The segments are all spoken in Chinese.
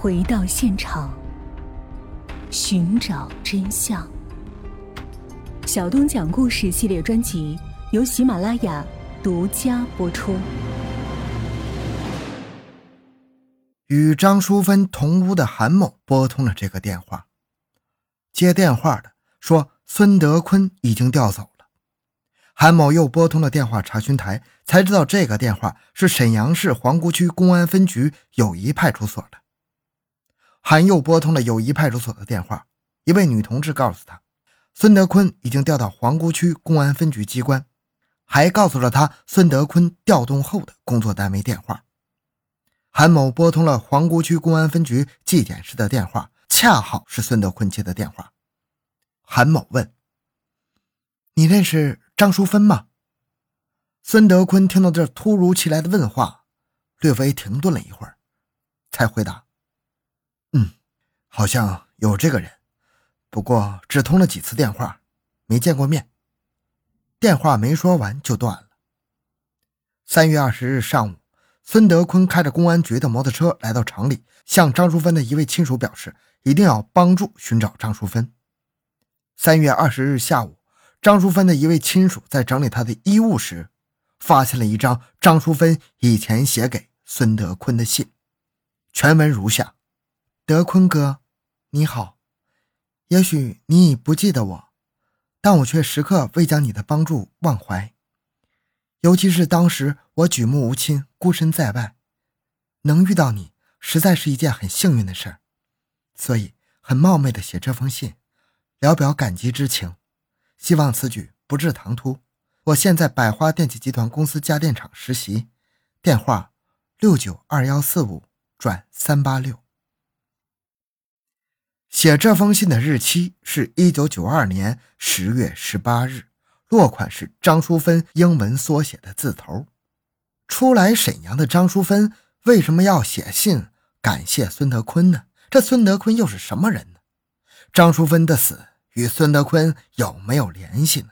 回到现场，寻找真相。小东讲故事系列专辑由喜马拉雅独家播出。与张淑芬同屋的韩某拨通了这个电话，接电话的说孙德坤已经调走了。韩某又拨通了电话查询台，才知道这个电话是沈阳市皇姑区公安分局友谊派出所的。韩又拨通了友谊派出所的电话，一位女同志告诉他，孙德坤已经调到皇姑区公安分局机关，还告诉了他孙德坤调动后的工作单位电话。韩某拨通了皇姑区公安分局纪检室的电话，恰好是孙德坤接的电话。韩某问：“你认识张淑芬吗？”孙德坤听到这突如其来的问话，略微停顿了一会儿，才回答：“，好像有这个人，不过只通了几次电话，没见过面。”电话没说完就断了。三月二十日上午。孙德坤开着公安局的摩托车来到厂里，向张淑芬的一位亲属表示，一定要帮助寻找张淑芬。三月二十日下午，张淑芬的一位亲属在整理她的衣物时，发现了一张张淑芬以前写给孙德坤的信，全文如下：“德坤哥，你好，也许你已不记得我，但我却时刻未将你的帮助忘怀。”尤其是当时我举目无亲，孤身在外，能遇到你，实在是一件很幸运的事儿，所以很冒昧的写这封信，聊表感激之情。希望此举不致唐突。我现在百花电器集团公司家电厂实习，电话六九二幺四五转三八六。写这封信的日期是一九九二年十月十八日。落款是张淑芬英文缩写的字头。初来沈阳的张淑芬为什么要写信感谢孙德坤呢？这孙德坤又是什么人呢？张淑芬的死与孙德坤有没有联系呢？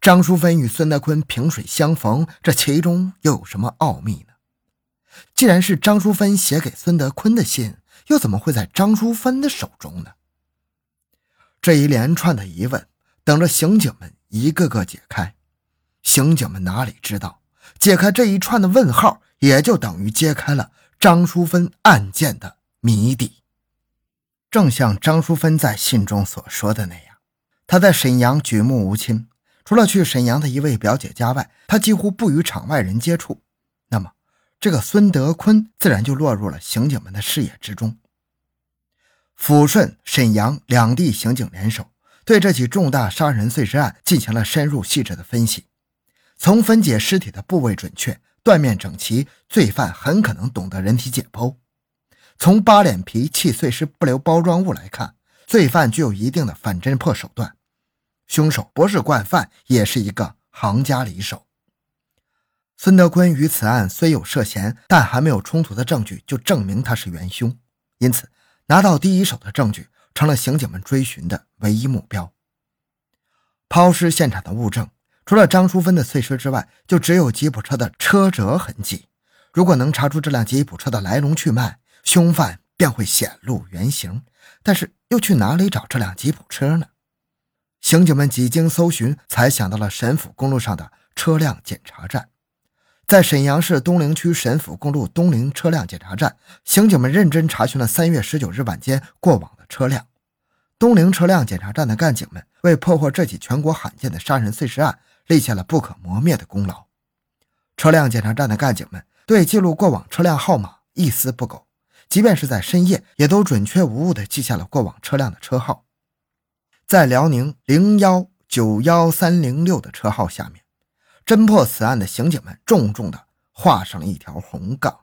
张淑芬与孙德坤萍水相逢，这其中又有什么奥秘呢？既然是张淑芬写给孙德坤的信，又怎么会在张淑芬的手中呢？这一连串的疑问，等着刑警们。一个个解开，刑警们哪里知道，解开这一串的问号，也就等于揭开了张淑芬案件的谜底。正像张淑芬在信中所说的那样，她在沈阳举目无亲，除了去沈阳的一位表姐家外，她几乎不与场外人接触。这个孙德坤自然就落入了刑警们的视野之中。抚顺、沈阳两地刑警联手。对这起重大杀人碎尸案进行了深入细致的分析，从分解尸体的部位准确、断面整齐，罪犯很可能懂得人体解剖；从扒脸皮、砌碎尸不留包装物来看，罪犯具有一定的反侦破手段。凶手不是惯犯，也是一个行家里手。孙德坤与此案虽有涉嫌，但还没有充足的证据就证明他是元凶，因此拿到第一手的证据。成了刑警们追寻的唯一目标。抛尸现场的物证，除了张淑芬的碎尸之外，就只有吉普车的车辙痕迹。如果能查出这辆吉普车的来龙去脉，凶犯便会显露原形。但是又去哪里找这辆吉普车呢？刑警们几经搜寻，才想到了沈府公路上的车辆检查站。在沈阳市东陵区沈府公路东陵车辆检查站，刑警们认真查询了三月十九日晚间过往的车辆。东陵车辆检查站的干警们为破获这起全国罕见的杀人碎尸案立下了不可磨灭的功劳。车辆检查站的干警们对记录过往车辆号码一丝不苟，即便是在深夜，也都准确无误地记下了过往车辆的车号。在辽宁零幺九幺三零六的车号下面。侦破此案的刑警们重重地画上了一条红杠。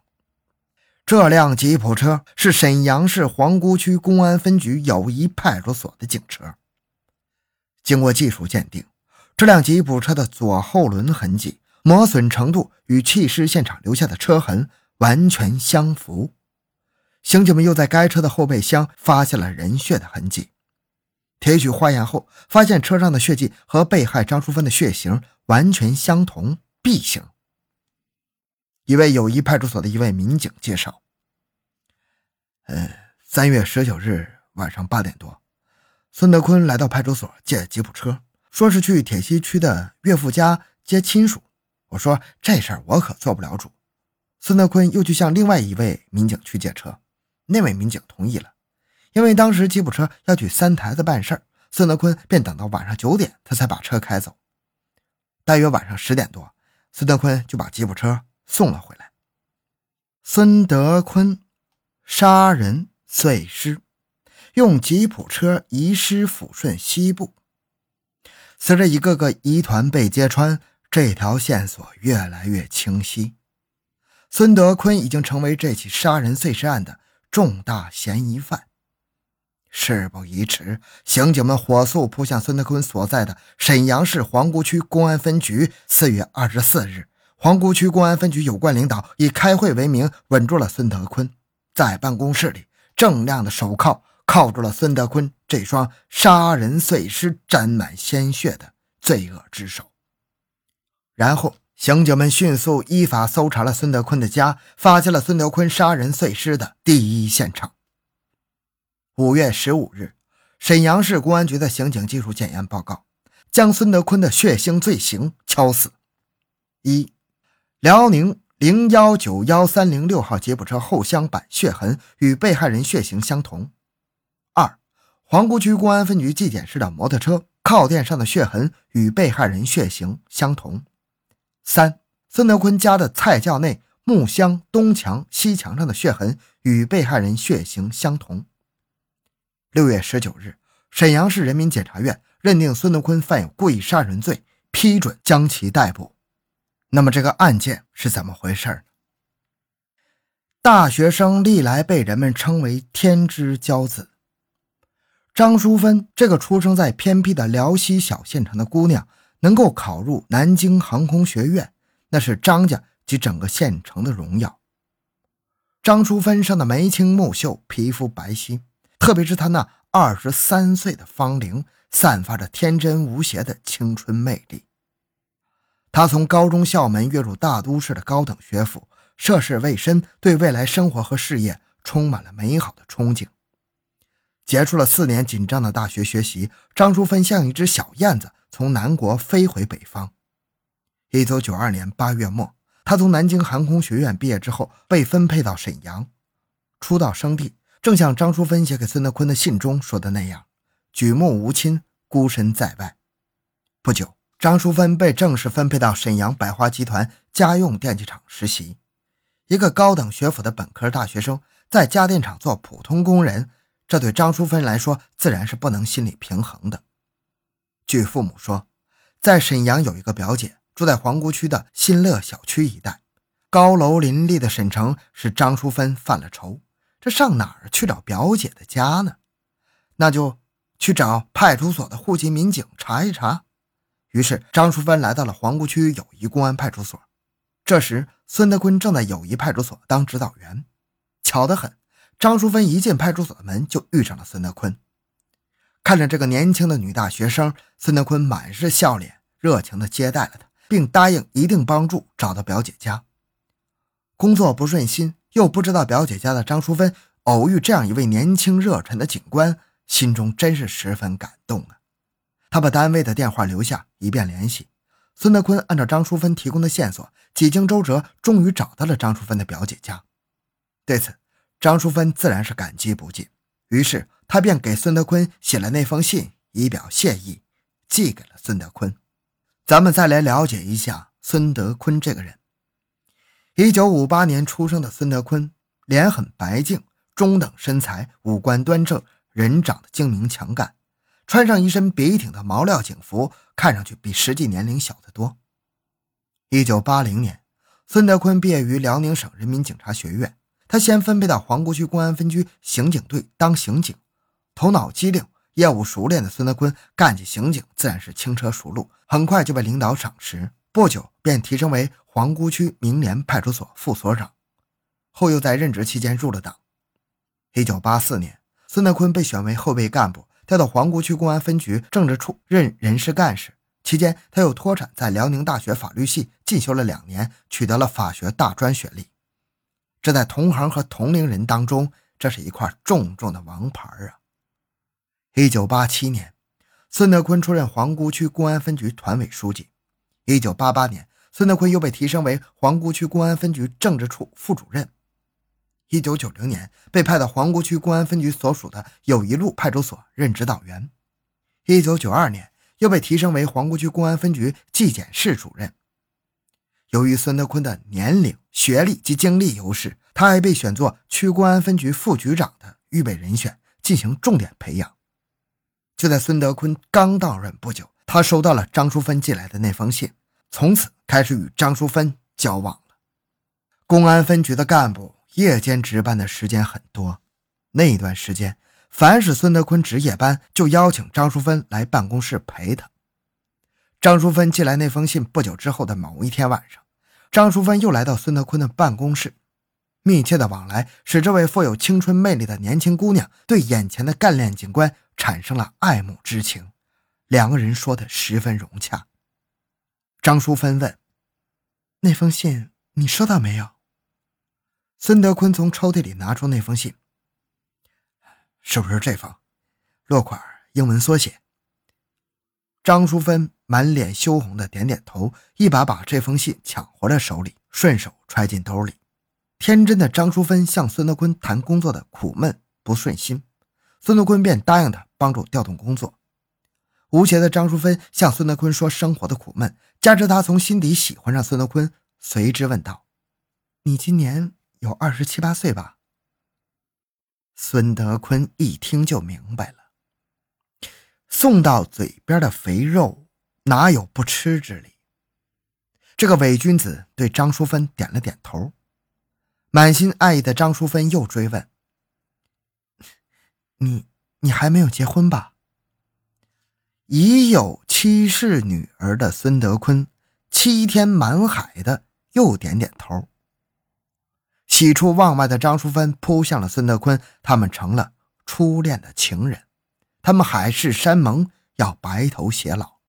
这辆吉普车是沈阳市皇姑区公安分局友谊派出所的警车。经过技术鉴定，这辆吉普车的左后轮痕迹磨损程度与弃尸现场留下的车痕完全相符。刑警们又在该车的后备箱发现了人血的痕迹。提取化验后，发现车上的血迹和被害张淑芬的血型完全相同，B 型。一位友谊派出所的一位民警介绍，呃，三月十九日晚上八点多，孙德坤来到派出所借吉普车，说是去铁西区的岳父家接亲属。我说这事儿我可做不了主。孙德坤又去向另外一位民警去借车，那位民警同意了，因为当时吉普车要去三台子办事儿，孙德坤便等到晚上九点，他才把车开走。大约晚上十点多，孙德坤就把吉普车送了回来。孙德坤杀人碎尸，用吉普车移尸抚顺西部。随着一个个疑团被揭穿，这条线索越来越清晰。孙德坤已经成为这起杀人碎尸案的重大嫌疑犯。事不宜迟，刑警们火速扑向孙德坤所在的沈阳市皇姑区公安分局。四月二十四日。皇姑区公安分局有关领导以开会为名稳住了孙德坤，在办公室里，锃亮的手铐铐住了孙德坤这双杀人碎尸、沾满鲜血的罪恶之手。然后，刑警们迅速依法搜查了孙德坤的家，发现了孙德坤杀人碎尸的第一现场。五月十五日，沈阳市公安局的刑警技术检验报告将孙德坤的血腥罪行敲死：一。辽宁零幺九幺三零六号吉普车后箱板血痕与被害人血型相同。二，皇姑区公安分局纪检室的摩托车靠垫上的血痕与被害人血型相同。三，孙德坤家的菜窖内木箱东墙西墙上的血痕与被害人血型相同。六月十九日，沈阳市人民检察院认定孙德坤犯有故意杀人罪，批准将其逮捕。那么这个案件是怎么回事呢？大学生历来被人们称为天之骄子。张淑芬这个出生在偏僻的辽西小县城的姑娘，能够考入南京航空学院，那是张家及整个县城的荣耀。张淑芬生的眉清目秀，皮肤白皙，特别是她那二十三岁的芳龄，散发着天真无邪的青春魅力。他从高中校门跃入大都市的高等学府，涉世未深，对未来生活和事业充满了美好的憧憬。结束了四年紧张的大学学习，张淑芬像一只小燕子从南国飞回北方。一九九二年八月末，她从南京航空学院毕业之后，被分配到沈阳。初到生地，正像张淑芬写给孙德坤的信中说的那样：“举目无亲，孤身在外。”不久。张淑芬被正式分配到沈阳百花集团家用电器厂实习。一个高等学府的本科大学生在家电厂做普通工人，这对张淑芬来说自然是不能心理平衡的。据父母说，在沈阳有一个表姐住在皇姑区的新乐小区一带，高楼林立的沈城使张淑芬犯了愁：这上哪儿去找表姐的家呢？那就去找派出所的户籍民警查一查。于是，张淑芬来到了皇姑区友谊公安派出所。这时，孙德坤正在友谊派出所当指导员。巧得很，张淑芬一进派出所的门就遇上了孙德坤。看着这个年轻的女大学生，孙德坤满是笑脸，热情地接待了她，并答应一定帮助找到表姐家。工作不顺心，又不知道表姐家的张淑芬偶遇这样一位年轻热忱的警官，心中真是十分感动啊。他把单位的电话留下，以便联系。孙德坤按照张淑芬提供的线索，几经周折，终于找到了张淑芬的表姐家。对此，张淑芬自然是感激不尽。于是，他便给孙德坤写了那封信，以表谢意，寄给了孙德坤。咱们再来了解一下孙德坤这个人。一九五八年出生的孙德坤，脸很白净，中等身材，五官端正，人长得精明强干。穿上一身笔挺的毛料警服，看上去比实际年龄小得多。一九八零年，孙德坤毕业于辽宁省人民警察学院。他先分配到皇姑区公安分局刑警队当刑警，头脑机灵、业务熟练的孙德坤干起刑警自然是轻车熟路，很快就被领导赏识，不久便提升为皇姑区明联派出所副所长，后又在任职期间入了党。一九八四年，孙德坤被选为后备干部。调到皇姑区公安分局政治处任人事干事期间，他又脱产，在辽宁大学法律系进修了两年，取得了法学大专学历。这在同行和同龄人当中，这是一块重重的王牌啊！一九八七年，孙德坤出任皇姑区公安分局团委书记。一九八八年，孙德坤又被提升为皇姑区公安分局政治处副主任。一九九零年，被派到皇姑区公安分局所属的友谊路派出所任指导员。一九九二年，又被提升为皇姑区公安分局纪检室主任。由于孙德坤的年龄、学历及经历优势，他还被选作区公安分局副局长的预备人选，进行重点培养。就在孙德坤刚到任不久，他收到了张淑芬寄来的那封信，从此开始与张淑芬交往了。公安分局的干部夜间值班的时间很多，那段时间，凡是孙德坤值夜班，就邀请张淑芬来办公室陪他。张淑芬寄来那封信不久之后的某一天晚上，张淑芬又来到孙德坤的办公室，密切的往来使这位富有青春魅力的年轻姑娘对眼前的干练警官产生了爱慕之情，两个人说的十分融洽。张淑芬问：“那封信你收到没有？”孙德坤从抽屉里拿出那封信，是不是这封？落款英文缩写。张淑芬。满脸羞红的点点头，一把把这封信抢回了手里，顺手揣进兜里。天真的张淑芬向孙德坤谈工作的苦闷不顺心，孙德坤便答应他帮助调动工作。无邪的张淑芬向孙德坤说生活的苦闷，加之他从心底喜欢上孙德坤，随之问道：“你今年有二十七八岁吧？”孙德坤一听就明白了，送到嘴边的肥肉。哪有不吃之理？这个伪君子对张淑芬点了点头。满心爱意的张淑芬又追问：“你你还没有结婚吧？”已有妻室女儿的孙德坤，七天满海的又点点头。喜出望外的张淑芬扑向了孙德坤，他们成了初恋的情人，他们海誓山盟要白头偕老。